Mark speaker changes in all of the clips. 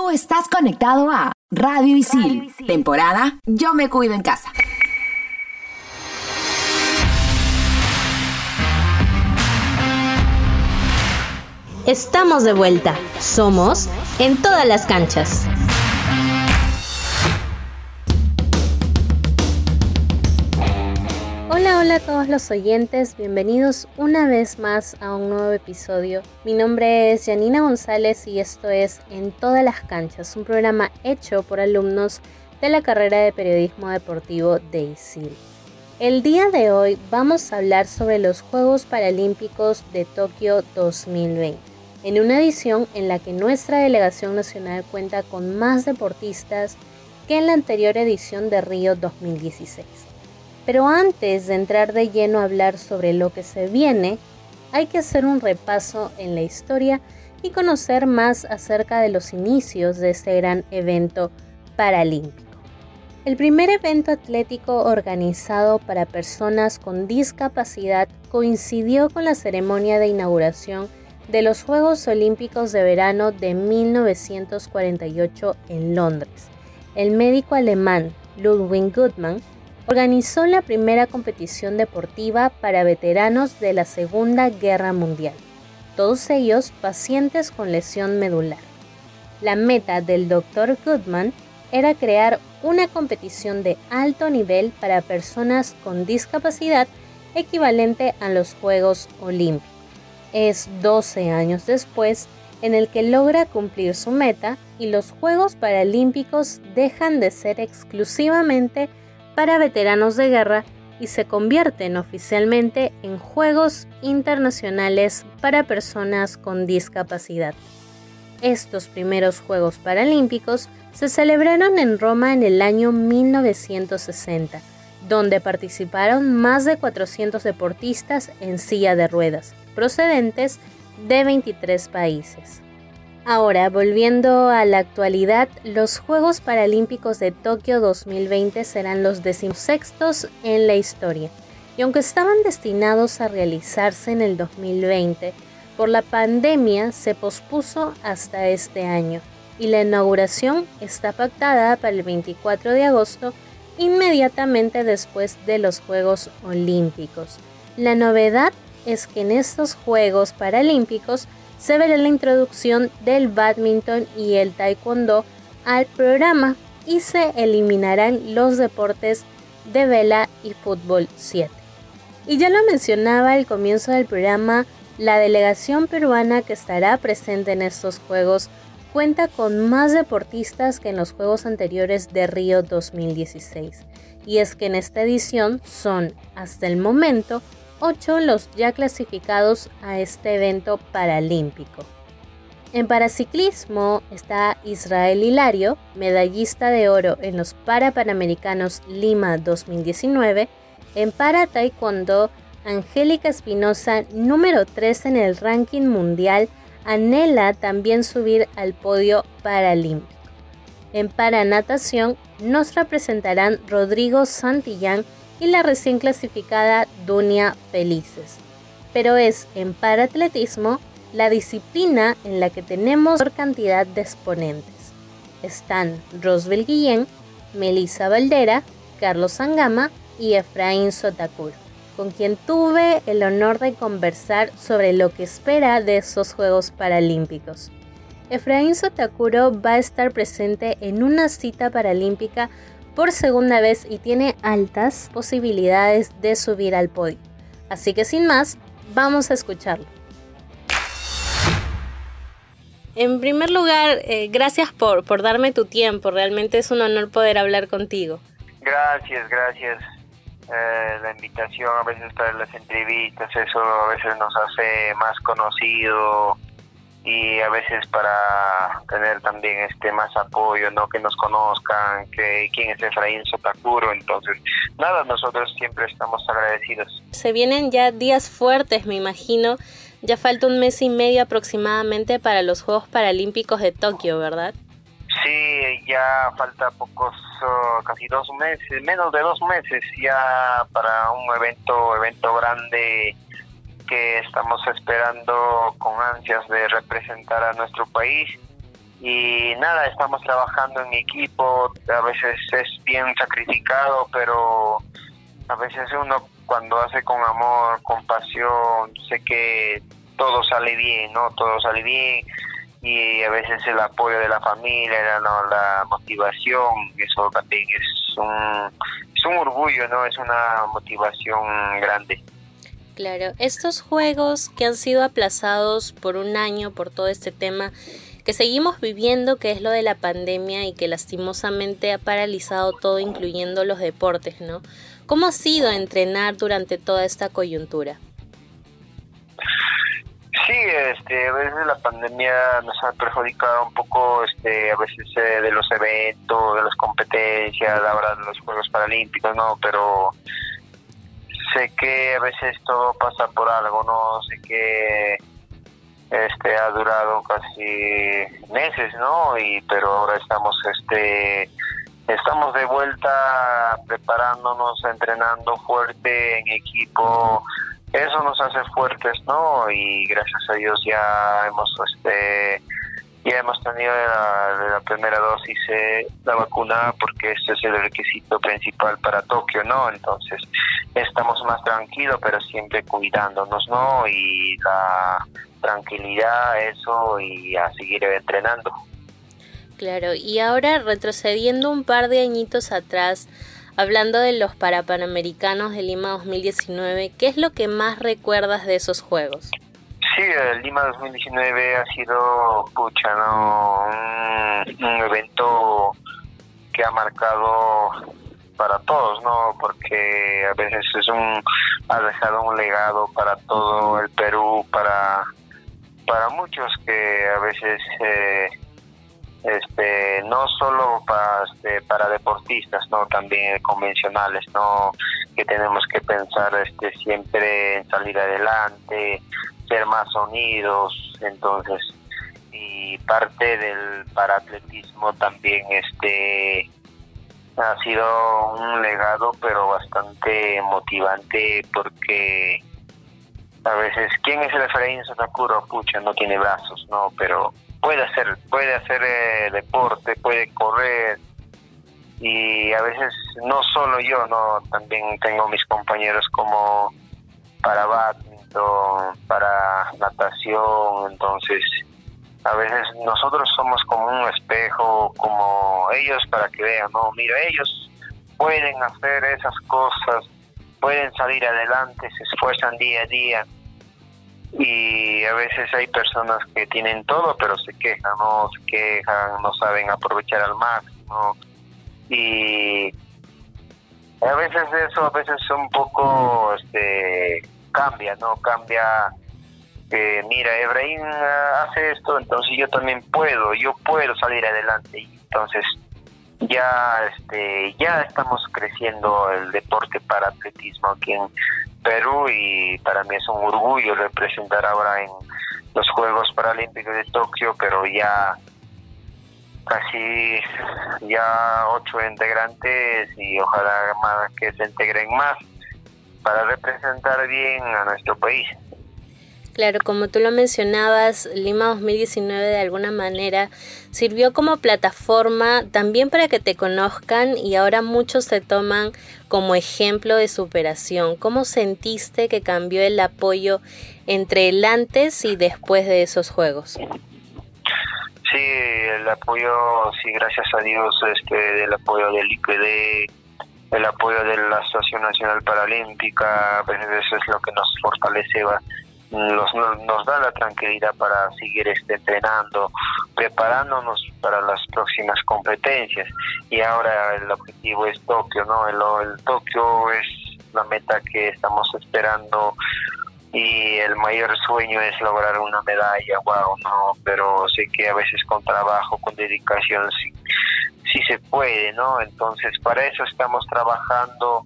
Speaker 1: Tú estás conectado a Radio Isil, temporada Yo me cuido en casa.
Speaker 2: Estamos de vuelta. Somos en todas las canchas. Hola, a todos los oyentes, bienvenidos una vez más a un nuevo episodio. Mi nombre es Janina González y esto es En todas las canchas, un programa hecho por alumnos de la carrera de periodismo deportivo de ISIL. El día de hoy vamos a hablar sobre los Juegos Paralímpicos de Tokio 2020, en una edición en la que nuestra delegación nacional cuenta con más deportistas que en la anterior edición de Río 2016. Pero antes de entrar de lleno a hablar sobre lo que se viene, hay que hacer un repaso en la historia y conocer más acerca de los inicios de este gran evento paralímpico. El primer evento atlético organizado para personas con discapacidad coincidió con la ceremonia de inauguración de los Juegos Olímpicos de Verano de 1948 en Londres. El médico alemán Ludwig Goodman organizó la primera competición deportiva para veteranos de la Segunda Guerra Mundial, todos ellos pacientes con lesión medular. La meta del Dr. Goodman era crear una competición de alto nivel para personas con discapacidad equivalente a los Juegos Olímpicos. Es 12 años después en el que logra cumplir su meta y los Juegos Paralímpicos dejan de ser exclusivamente para veteranos de guerra y se convierten oficialmente en Juegos Internacionales para Personas con Discapacidad. Estos primeros Juegos Paralímpicos se celebraron en Roma en el año 1960, donde participaron más de 400 deportistas en silla de ruedas, procedentes de 23 países. Ahora, volviendo a la actualidad, los Juegos Paralímpicos de Tokio 2020 serán los decimosextos en la historia, y aunque estaban destinados a realizarse en el 2020, por la pandemia se pospuso hasta este año, y la inauguración está pactada para el 24 de agosto, inmediatamente después de los Juegos Olímpicos. La novedad es que en estos Juegos Paralímpicos se verá la introducción del badminton y el taekwondo al programa y se eliminarán los deportes de vela y fútbol 7. Y ya lo mencionaba al comienzo del programa, la delegación peruana que estará presente en estos Juegos cuenta con más deportistas que en los Juegos anteriores de Río 2016. Y es que en esta edición son, hasta el momento, 8 los ya clasificados a este evento paralímpico. En paraciclismo está Israel Hilario, medallista de oro en los Parapanamericanos Lima 2019. En para taekwondo, Angélica Espinosa, número 3 en el ranking mundial, anhela también subir al podio paralímpico. En para natación nos representarán Rodrigo Santillán y la recién clasificada Dunia Felices. Pero es en paratletismo la disciplina en la que tenemos por cantidad de exponentes. Están Rosbel Guillén, Melissa Valdera, Carlos Sangama y Efraín Sotakuro, con quien tuve el honor de conversar sobre lo que espera de esos Juegos Paralímpicos. Efraín Sotakuro va a estar presente en una cita paralímpica por segunda vez y tiene altas posibilidades de subir al podio. Así que sin más, vamos a escucharlo. En primer lugar, eh, gracias por, por darme tu tiempo. Realmente es un honor poder hablar contigo.
Speaker 3: Gracias, gracias. Eh, la invitación a veces para las entrevistas, eso a veces nos hace más conocido y a veces para tener también este más apoyo, ¿no? Que nos conozcan, que quién es Efraín Sotakuro, entonces nada, nosotros siempre estamos agradecidos.
Speaker 2: Se vienen ya días fuertes, me imagino. Ya falta un mes y medio aproximadamente para los Juegos Paralímpicos de Tokio, ¿verdad?
Speaker 3: Sí, ya falta pocos, oh, casi dos meses, menos de dos meses ya para un evento, evento grande que estamos esperando con ansias de representar a nuestro país y nada, estamos trabajando en equipo, a veces es bien sacrificado, pero a veces uno cuando hace con amor, con pasión, sé que todo sale bien, ¿no? Todo sale bien y a veces el apoyo de la familia, ¿no? la motivación, eso también es un, es un orgullo, ¿no? Es una motivación grande.
Speaker 2: Claro, estos juegos que han sido aplazados por un año por todo este tema, que seguimos viviendo, que es lo de la pandemia y que lastimosamente ha paralizado todo, incluyendo los deportes, ¿no? ¿Cómo ha sido entrenar durante toda esta coyuntura?
Speaker 3: Sí, este, a veces la pandemia nos ha perjudicado un poco, este, a veces eh, de los eventos, de las competencias, ahora de los Juegos Paralímpicos, ¿no? Pero sé que a veces todo pasa por algo, ¿no? Sé que este ha durado casi meses, ¿no? Y pero ahora estamos este estamos de vuelta preparándonos, entrenando fuerte en equipo. Eso nos hace fuertes, ¿no? Y gracias a Dios ya hemos este ya hemos tenido la, primera dosis de la vacuna porque ese es el requisito principal para Tokio, ¿no? Entonces estamos más tranquilos, pero siempre cuidándonos, ¿no? Y la tranquilidad, eso, y a seguir entrenando.
Speaker 2: Claro, y ahora retrocediendo un par de añitos atrás, hablando de los Parapanamericanos de Lima 2019, ¿qué es lo que más recuerdas de esos Juegos?
Speaker 3: Sí, el Lima 2019 ha sido, pucha, un evento que ha marcado para todos, ¿no? Porque a veces es un ha dejado un legado para todo el Perú, para para muchos que a veces eh, este no solo para este, para deportistas, no también convencionales, no que tenemos que pensar este siempre en salir adelante, ser más unidos, entonces y parte del paratletismo también este ha sido un legado pero bastante motivante porque a veces quién es el Efraín Sotakuro pucha no tiene brazos no pero puede hacer puede hacer eh, deporte puede correr y a veces no solo yo no también tengo mis compañeros como para para natación entonces a veces nosotros somos como un espejo, como ellos para que vean, no, mira, ellos pueden hacer esas cosas, pueden salir adelante, se esfuerzan día a día. Y a veces hay personas que tienen todo pero se quejan, no se quejan, no saben aprovechar al máximo. Y a veces eso a veces un poco este cambia, no cambia que mira, Efraín ah, hace esto, entonces yo también puedo, yo puedo salir adelante. Entonces ya este ya estamos creciendo el deporte para atletismo aquí en Perú y para mí es un orgullo representar ahora en los Juegos Paralímpicos de Tokio, pero ya casi ya ocho integrantes y ojalá más que se integren más para representar bien a nuestro país.
Speaker 2: Claro, como tú lo mencionabas, Lima 2019 de alguna manera sirvió como plataforma también para que te conozcan y ahora muchos te toman como ejemplo de superación. ¿Cómo sentiste que cambió el apoyo entre el antes y después de esos juegos?
Speaker 3: Sí, el apoyo, sí, gracias a Dios, este, el apoyo del IPD, el apoyo de la Asociación Nacional Paralímpica, pues eso es lo que nos fortalece nos, nos da la tranquilidad para seguir este, entrenando, preparándonos para las próximas competencias. Y ahora el objetivo es Tokio, ¿no? El, el Tokio es la meta que estamos esperando y el mayor sueño es lograr una medalla, wow, no, pero sé que a veces con trabajo, con dedicación, sí, sí se puede, ¿no? Entonces para eso estamos trabajando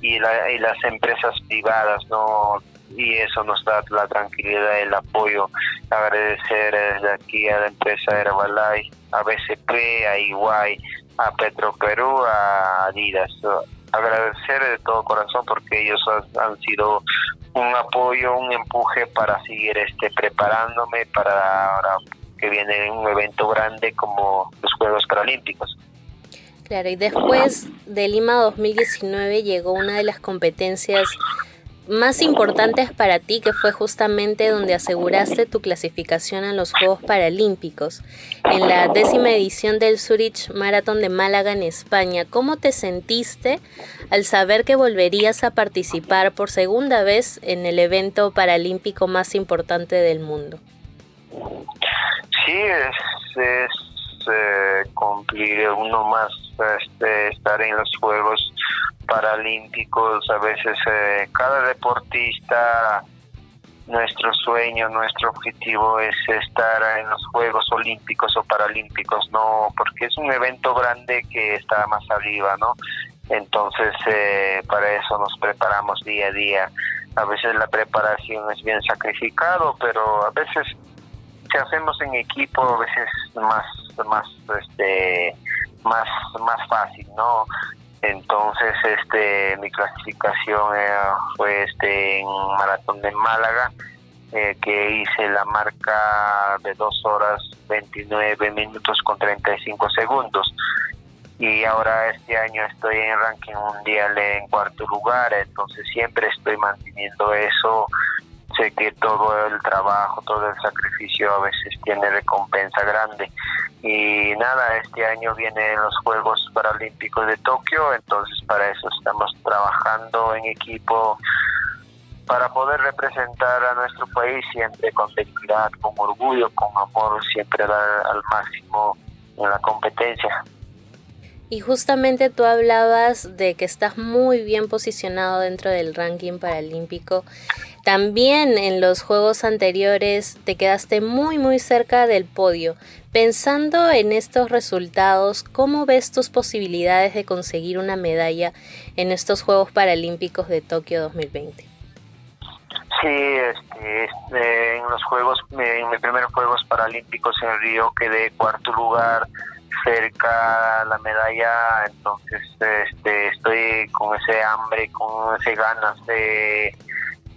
Speaker 3: y, la, y las empresas privadas, ¿no? y eso nos da la tranquilidad, el apoyo. Agradecer desde aquí a la empresa Herbalife, a BCP, a Iguay, a Petro Perú, a Adidas. Agradecer de todo corazón porque ellos han, sido un apoyo, un empuje para seguir este preparándome para ahora que viene un evento grande como los Juegos Paralímpicos.
Speaker 2: Claro, y después de Lima 2019 llegó una de las competencias más importantes para ti, que fue justamente donde aseguraste tu clasificación a los Juegos Paralímpicos, en la décima edición del Zurich Marathon de Málaga en España. ¿Cómo te sentiste al saber que volverías a participar por segunda vez en el evento paralímpico más importante del mundo?
Speaker 3: Sí, es, eh, cumplir uno más este, estar en los Juegos Paralímpicos. A veces eh, cada deportista, nuestro sueño, nuestro objetivo es estar en los Juegos Olímpicos o Paralímpicos, no, porque es un evento grande que está más arriba, ¿no? Entonces, eh, para eso nos preparamos día a día. A veces la preparación es bien sacrificado, pero a veces si hacemos en equipo, a veces más, más, este, más, más fácil, ¿no? Entonces, este, mi clasificación fue este en maratón de Málaga, eh, que hice la marca de 2 horas 29 minutos con 35 segundos. Y ahora este año estoy en ranking mundial en cuarto lugar, entonces siempre estoy manteniendo eso que todo el trabajo, todo el sacrificio a veces tiene recompensa grande. Y nada, este año vienen los Juegos Paralímpicos de Tokio, entonces para eso estamos trabajando en equipo para poder representar a nuestro país siempre con dignidad, con orgullo, con amor, siempre dar al máximo en la competencia.
Speaker 2: Y justamente tú hablabas de que estás muy bien posicionado dentro del ranking paralímpico. También en los juegos anteriores te quedaste muy muy cerca del podio. Pensando en estos resultados, ¿cómo ves tus posibilidades de conseguir una medalla en estos Juegos Paralímpicos de Tokio 2020?
Speaker 3: Sí, este, este, en los Juegos, en mis primeros Juegos Paralímpicos en Río quedé cuarto lugar cerca la medalla, entonces este, estoy con ese hambre, con ese ganas de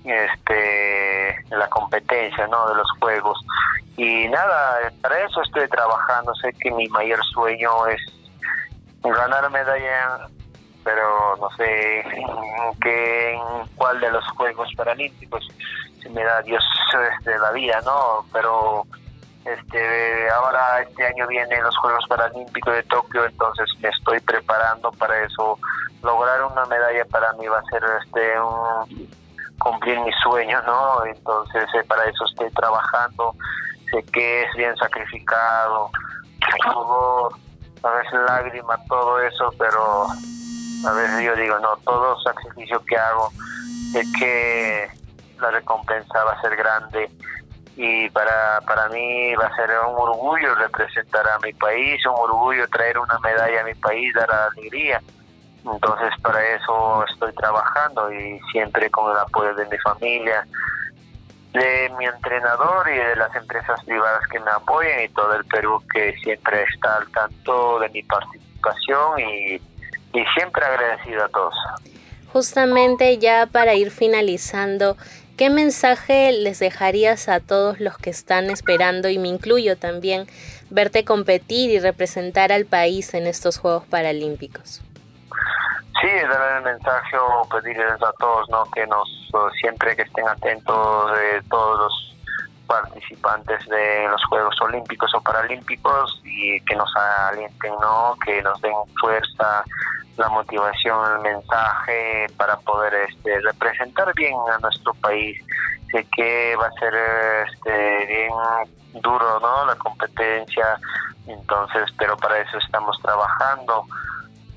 Speaker 3: este la competencia no de los juegos. Y nada para eso estoy trabajando. Sé que mi mayor sueño es ganar medalla pero no sé en, qué, en cuál de los juegos paralímpicos si me da Dios de la vida no pero este, ahora este año vienen los Juegos Paralímpicos de Tokio, entonces me estoy preparando para eso. Lograr una medalla para mí va a ser este un, cumplir mi sueño, ¿no? Entonces eh, para eso estoy trabajando. Sé que es bien sacrificado, todo, a veces lágrimas, todo eso, pero a veces yo digo, no, todo sacrificio que hago, sé que la recompensa va a ser grande y para, para mí va a ser un orgullo representar a mi país, un orgullo traer una medalla a mi país, dar alegría. Entonces para eso estoy trabajando y siempre con el apoyo de mi familia, de mi entrenador y de las empresas privadas que me apoyan y todo el Perú que siempre está al tanto de mi participación y, y siempre agradecido a todos.
Speaker 2: Justamente ya para ir finalizando, ¿Qué mensaje les dejarías a todos los que están esperando, y me incluyo también, verte competir y representar al país en estos Juegos Paralímpicos?
Speaker 3: Sí, dar el mensaje o pedirles a todos ¿no? que nos siempre que estén atentos de todos los participantes de los Juegos Olímpicos o Paralímpicos y que nos alienten, ¿no? que nos den fuerza, la motivación, el mensaje para poder este, representar bien a nuestro país. Sé que va a ser este, bien duro, ¿no? La competencia, entonces, pero para eso estamos trabajando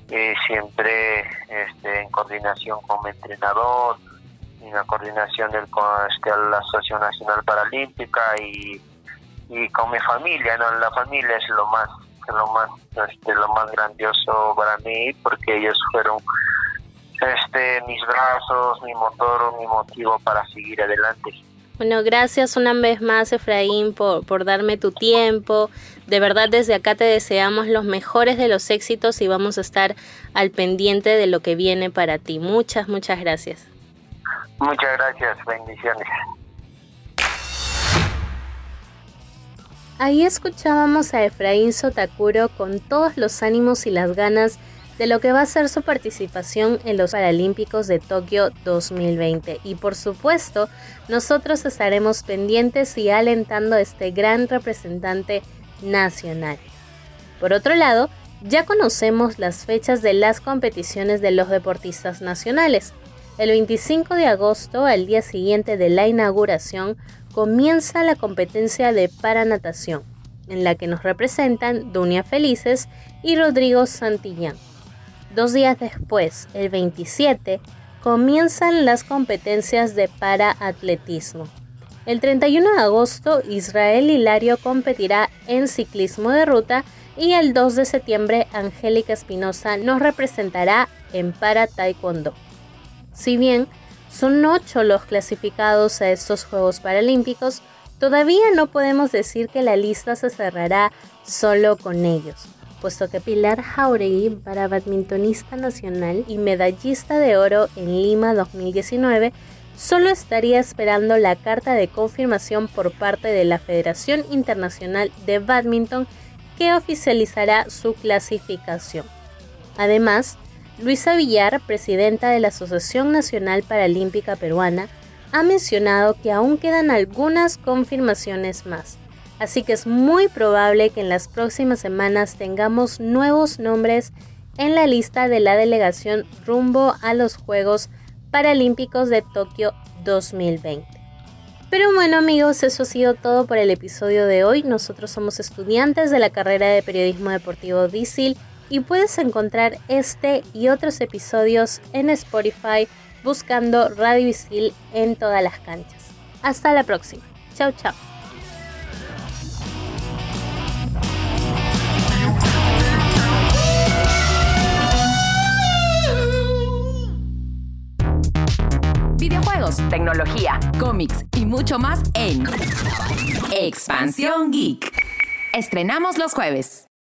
Speaker 3: eh, siempre este, en coordinación con mi entrenador, en la coordinación del, con este, la Asociación Nacional Paralímpica y, y con mi familia, ¿no? La familia es lo más lo más este, lo más grandioso para mí porque ellos fueron este mis brazos mi motor mi motivo para seguir adelante
Speaker 2: bueno, gracias una vez más, Efraín, por, por darme tu tiempo. De verdad, desde acá te deseamos los mejores de los éxitos y vamos a estar al pendiente de lo que viene para ti. Muchas, muchas gracias.
Speaker 3: Muchas gracias, bendiciones.
Speaker 2: Ahí escuchábamos a Efraín Sotakuro con todos los ánimos y las ganas de lo que va a ser su participación en los Paralímpicos de Tokio 2020. Y por supuesto, nosotros estaremos pendientes y alentando a este gran representante nacional. Por otro lado, ya conocemos las fechas de las competiciones de los deportistas nacionales. El 25 de agosto, al día siguiente de la inauguración, comienza la competencia de paranatación, en la que nos representan Dunia Felices y Rodrigo Santillán. Dos días después, el 27, comienzan las competencias de paraatletismo. El 31 de agosto, Israel Hilario competirá en ciclismo de ruta y el 2 de septiembre, Angélica Espinosa nos representará en para taekwondo. Si bien son ocho los clasificados a estos Juegos Paralímpicos. Todavía no podemos decir que la lista se cerrará solo con ellos, puesto que Pilar Jauregui, para badmintonista nacional y medallista de oro en Lima 2019, solo estaría esperando la carta de confirmación por parte de la Federación Internacional de Badminton que oficializará su clasificación. Además, Luisa Villar, presidenta de la Asociación Nacional Paralímpica Peruana, ha mencionado que aún quedan algunas confirmaciones más, así que es muy probable que en las próximas semanas tengamos nuevos nombres en la lista de la delegación rumbo a los Juegos Paralímpicos de Tokio 2020. Pero bueno amigos, eso ha sido todo por el episodio de hoy. Nosotros somos estudiantes de la carrera de Periodismo Deportivo DISIL y puedes encontrar este y otros episodios en Spotify buscando Radio Visil en todas las canchas. Hasta la próxima. Chao, chao.
Speaker 1: Videojuegos, tecnología, cómics y mucho más en Expansión Geek. Estrenamos los jueves.